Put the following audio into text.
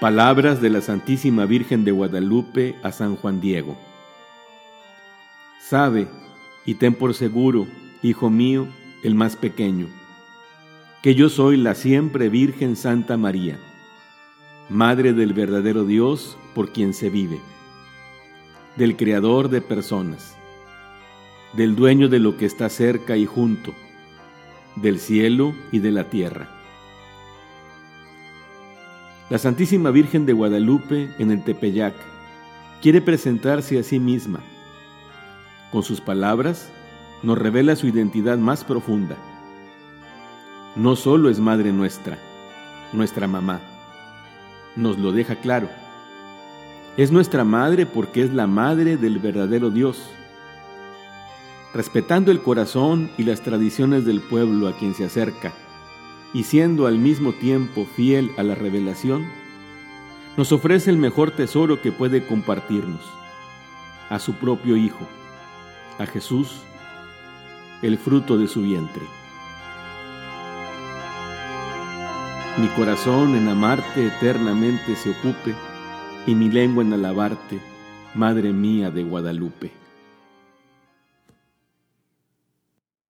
Palabras de la Santísima Virgen de Guadalupe a San Juan Diego. Sabe y ten por seguro, hijo mío, el más pequeño, que yo soy la siempre Virgen Santa María, Madre del verdadero Dios por quien se vive, del Creador de personas, del dueño de lo que está cerca y junto, del cielo y de la tierra la Santísima Virgen de Guadalupe en el Tepeyac quiere presentarse a sí misma. Con sus palabras nos revela su identidad más profunda. No solo es Madre nuestra, nuestra mamá, nos lo deja claro. Es nuestra Madre porque es la Madre del verdadero Dios. Respetando el corazón y las tradiciones del pueblo a quien se acerca, y siendo al mismo tiempo fiel a la revelación, nos ofrece el mejor tesoro que puede compartirnos, a su propio Hijo, a Jesús, el fruto de su vientre. Mi corazón en amarte eternamente se ocupe, y mi lengua en alabarte, Madre mía de Guadalupe.